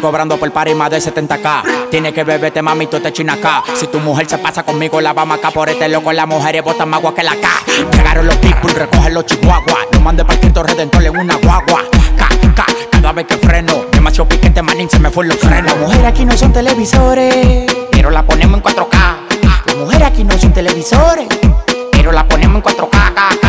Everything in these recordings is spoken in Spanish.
Cobrando por par y más de 70k. Tiene que beberte, mami, tú te acá. Si tu mujer se pasa conmigo, la vamos acá por este loco. Las mujeres botan más agua que la K. Llegaron los people, recogen los chihuahuas. Lo mandé para Quinto Redentor en una guagua. K, K, cada vez que freno. Demasiado piquete, manín, se me fue los frenos. Las mujeres aquí no son televisores, pero la ponemos en 4K. Las mujeres aquí no son televisores, pero la ponemos en 4K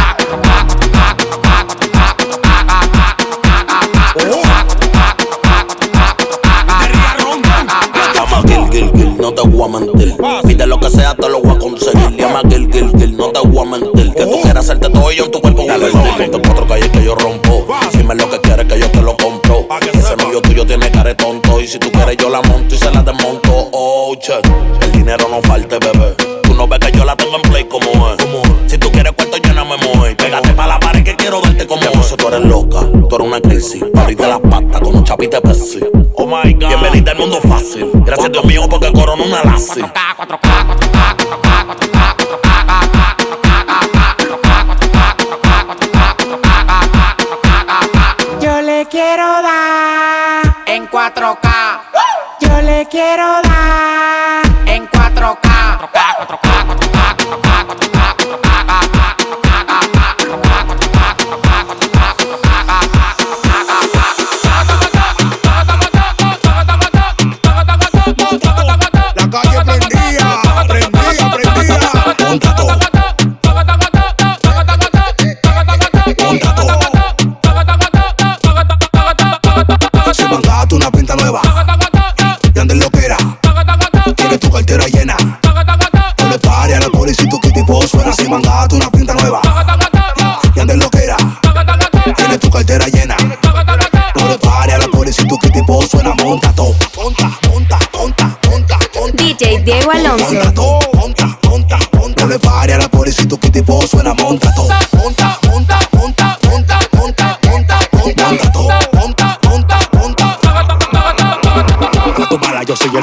voy a. Que tú quieras hacerte todo y yo en tu cuerpo Dale, Ponte cuatro calles que yo rompo. Dime lo que quieres que yo te lo compro. Ese novio tuyo tiene cara tonto. Y si tú quieres, yo la monto y se la desmonto. Oh, che, el dinero no falte, bebé. Tú no ves que yo la tengo en play como es. Si tú quieres cuento, yo no me muevo. Pégate pa' la pared que quiero verte como es. tú eres loca, tú eres una crisis. Ahorita las patas como chapita Pepsi. Oh my god. Bienvenida al mundo fácil. Gracias Dios mío porque corona una. 4K, 4K, 4K, 4K, Diego Alonso. Monta todo, monta,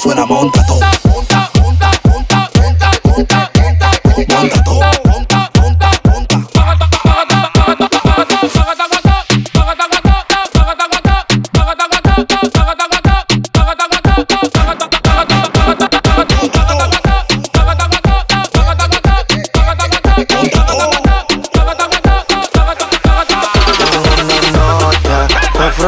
Suena monta todo. Monta,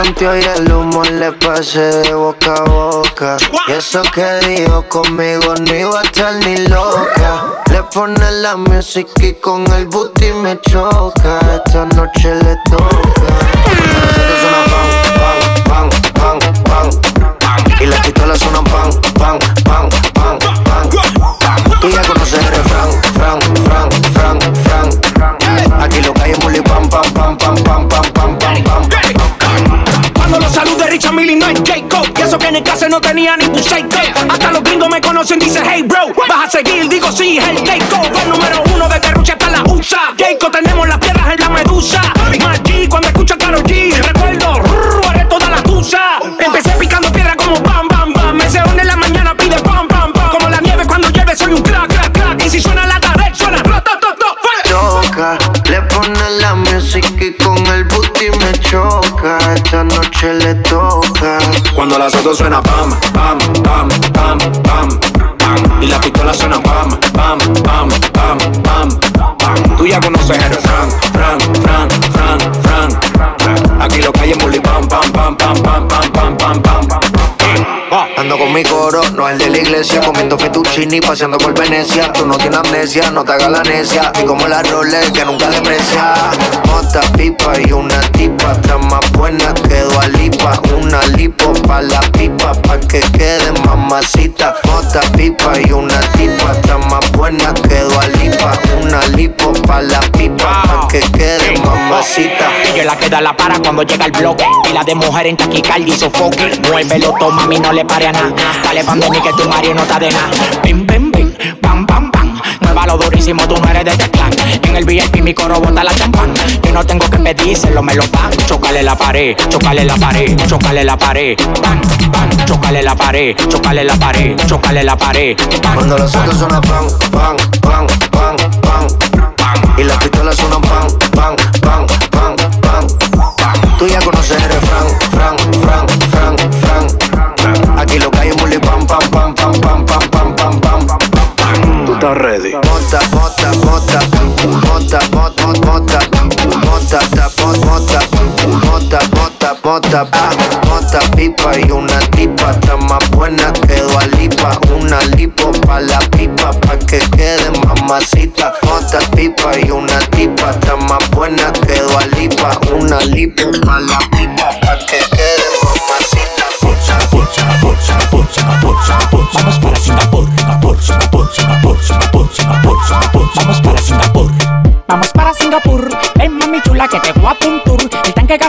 frente y el humo le pasé de boca a boca. Y eso que dijo conmigo no iba a estar ni loca. Le pone la música y con el booty me choca. Esta noche le toca. Pam, y las pistolas suenan pam, pam, pam, no tenía ni buceito. Hasta los gringos me conocen, dice hey bro. Vas a seguir, digo sí, el Keiko. El número uno de Terrucha hasta la USA. Keiko, Esta noche le toca. Cuando la soto suena pam, pam, pam, pam, pam, pam. Y la pistola suena pam, pam, pam, pam, pam, pam. Tú ya conoces el Fran, Fran, Fran, Fran, Fran. Aquí lo calle pam, pam, pam, pam, pam, pam, pam, pam, pam, pam. Ando con mi coro, no el de la iglesia, comiendo fettuccini, paseando por Venecia. Tú no tienes amnesia, no te hagas la necia. Y como la Rolex que nunca deprecia. Mota, pipa y una tipa, está más buena que Lipa. Una lipo pa' la pipa, pa' que quede mamacita. Mota, pipa y una tipa, está más buena que Lipa. Una lipo pa' la pipa, pa' que quede mamacita. Ella la queda la para cuando llega el bloque. Y la de mujer en taquicardia y sofoque. Muévelo, toma, mami, no le pare a nada. Dale pandemia que tu marido no está de nada. Bim, bim, bim, pam, pam, pam. Muévalo durísimo, tú no eres de este clan. En el VIP mi coro bota la champán. Yo no tengo que pedírselo, me lo dan. Chocale la pared, chocale la pared, chocale la pared. Pan, pan, chocale la pared, chocale la pared, chocale la pared. Pan, Cuando los pan, pan, pan, pan, pan,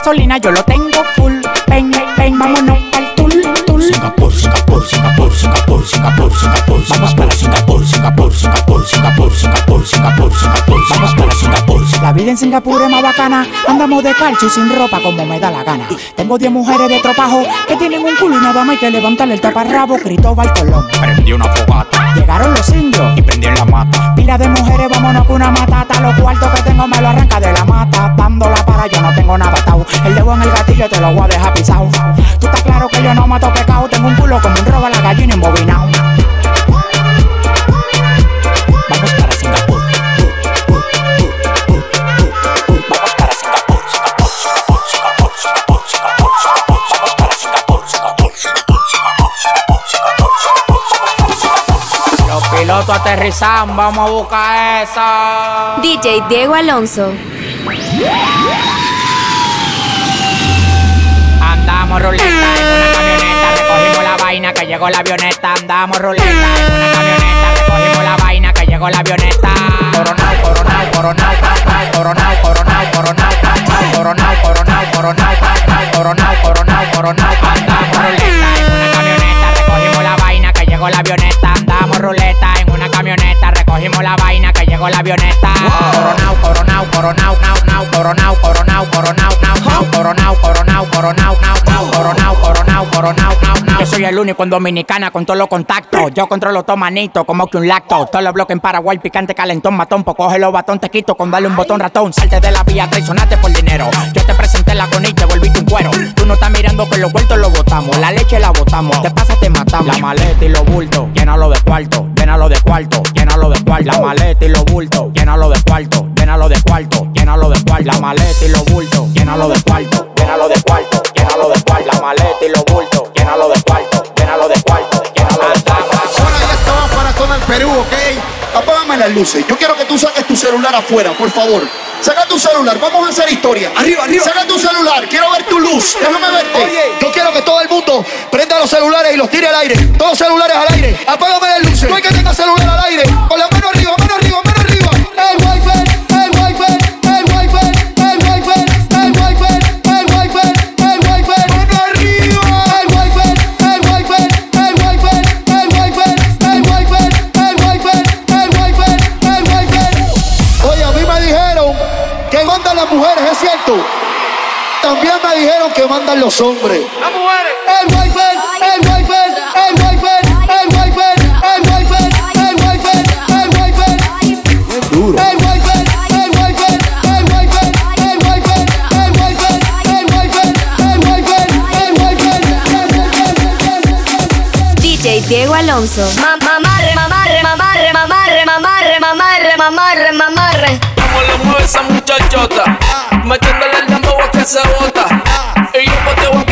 gasolina yo lo tengo full. Ven, ven, vámonos al tour, tour. Singapur, Singapur, Singapur, Singapur, Singapur, Singapur. Vamos para Singapur, Singapur, Singapur, Singapur, Singapur, Singapur, Singapur. Vamos para Singapur. La vida en Singapur es más bacana. Andamos de calcio y sin ropa como me da la gana. Tengo 10 mujeres de tropajo que tienen un culo y nada más hay que levantarle el taparrabo. Cristóbal Colón. Prendió una fogata. Llegaron los indios y prendieron la mata. Pila de mujeres, vámonos con una matata. Los cuartos que tengo me lo arranca de la mata. Dándola para yo no tengo nada El dedo en el gatillo te lo voy a dejar pisado. Tú estás claro que yo no mato pecado. Tengo un culo como un robo a la gallina embobinado. Vamos. Los pilotos aterrizan, vamos a buscar eso. DJ Diego Alonso. Andamos ruleta en una camioneta, recogimos la vaina que llegó la avioneta. Andamos ruleta en una camioneta, recogimos la vaina que llegó la avioneta. Coronao, coronao, coronao, coronao, coronao, coronao, coronao, coronao, coronao, coronao, coronao, coronao, coronao. Andamos ruleta en una camioneta, recogimos la vaina que llegó la avioneta. Andamos ruleta recogimos la vaina que llegó la avioneta. Coronao, coronao, coronao, nao, nao, coronao, coronao, coronao, nao, nao, coronao, coronao, coronao, nao, nao, coronao, coronao, coronao, nao, nao. Yo soy el único en Dominicana con todos los contactos. Yo controlo todo manito, como que un lacto. Todos los bloques en Paraguay, picante, calentón, matón. Pues coge los batón, te quito con darle un botón ratón. Salte de la vía, traicionaste por dinero. La con y te volviste un cuero. Tú no estás mirando que los vueltos lo botamos. La leche la botamos. Te pasa, te matamos. La maleta y los bultos, llénalo de cuarto, llénalo de cuarto, llénalo de cuarto. La maleta y los bultos, llénalo de cuarto, llénalo de cuarto, llénalo de cuarto. La maleta y los bultos, llénalo de cuarto, llénalo de cuarto, llénalo de cuarto. La maleta y los bultos, llénalo de cuarto, llénalo de cuarto, llénalo de cuarto. Ahora ya estamos para todo el Perú, ¿ok? Apágame las luces. Yo quiero que tú saques tu celular afuera, por favor. Saca tu celular, vamos a hacer historia. Arriba, arriba. Saca tu celular, quiero ver tu luz. Déjame verte. Yo quiero que todo el mundo prenda los celulares y los tire al aire. Todos los celulares al aire. Apágame Dijeron que mandan los hombres. Las mujeres. El wifi, el wifi, el wifi, el wifi, el wifi, el wifi, el wifi. Duro. El wifi, el wifi, el wifi, el wifi, el wifi, el wifi, el wifi, DJ Diego Alonso. Mamarre, mamarre, mamarre, mamarre, mamarre, mamarre, mamarre, mamarre. Cómo le mueve esa muchachota, metiéndole essa onda. E eu botei o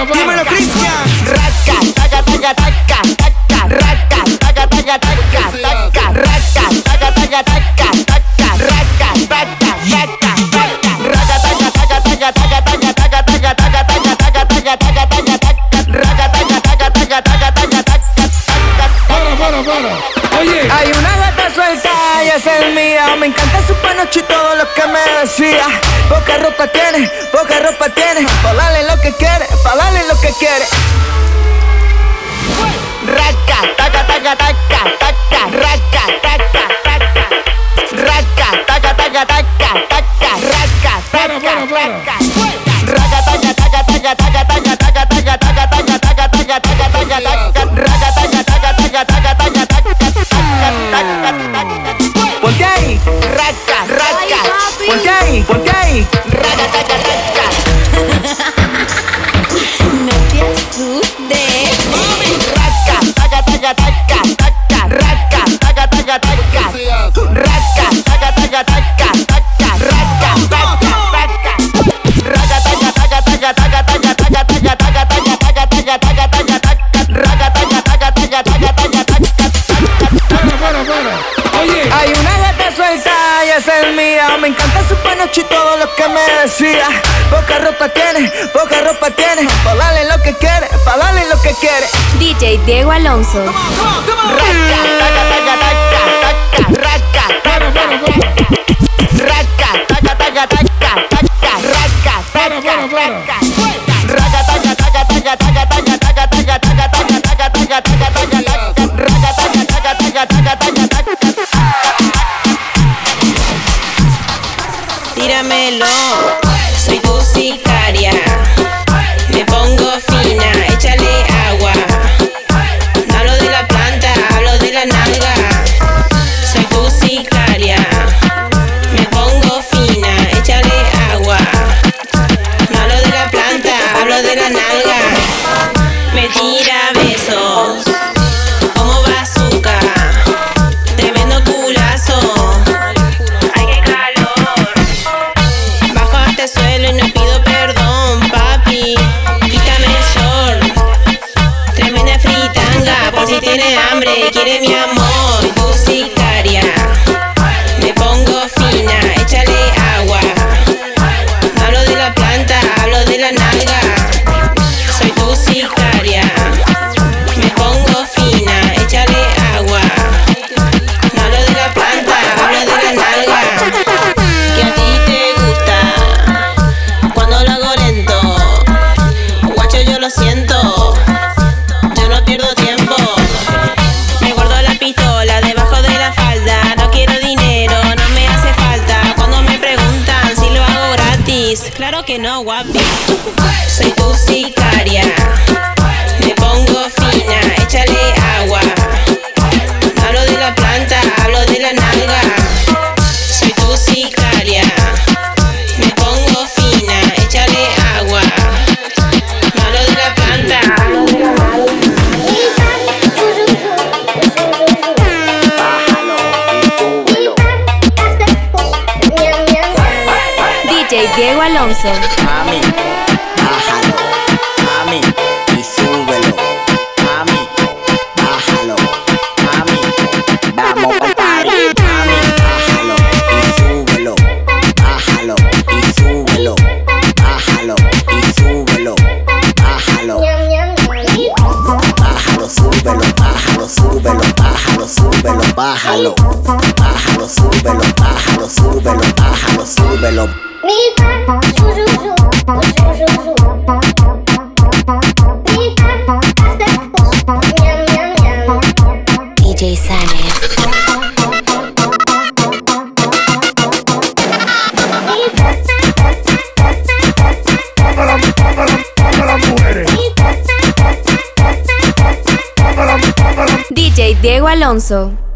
Dímelo, Cristian. Raca, taca, taca, taca, taca, raca, taca, taca, taca, taca, raca, taca, taca, taca, taca, raca, taca, taca, taca, raca, taca, taca, taca, taca, taca, taca, taca, taca, taca, taca, taca, taca, taca, taca, raca, taca, taca, taca, taca, taca, taca, Para, para, para. Oye, hay una gata suelta y esa es mía. Me encanta su panoche y todo lo que me decía. Poca ropa tiene, poca ropa tiene. Que quiere, pa' darle lo que quiere. Raca, taca, taca, taca, taca, raca, taca, taca. Raca, taca, taca, taca, taca, raca, taca, taca. Raca, taca, taca, taca, taca, taca, taca, taca, taca, taca, taca, taca, taca, taca, taca. Raca, taca, taca, taca, taca, taca, taca, taca, taca, taca. Ponte ahí, raca, raca. Ponte ahí, ponte ahí, raca, taca, taca. Me encanta su panoche y todo lo que me decía. Poca ropa tiene, poca ropa tiene. Pa' darle lo que quiere, pa' darle lo que quiere. DJ Diego Alonso. Raca, taca, taca, taca, taca, raca, taca, para. raca, taca, taca, taca, taca, raca, taca, taca. Hambre, quiere mi amor. Tu sicaria. Claro que no, guapi. Soy tu sicaria. Diego Alonso. Mami, bájalo. Mami, y súbelo. Mami, bájalo. Mami, vamos pa'l party. Mami, bájalo y súbelo. Bájalo y súbelo. Bájalo y súbelo. Bájalo. Bájalo, súbelo, bájalo, súbelo, bájalo, súbelo, bájalo. Bájalo, súbelo, bájalo, súbelo, bájalo, súbelo. DJ Sanes. DJ Diego Alonso.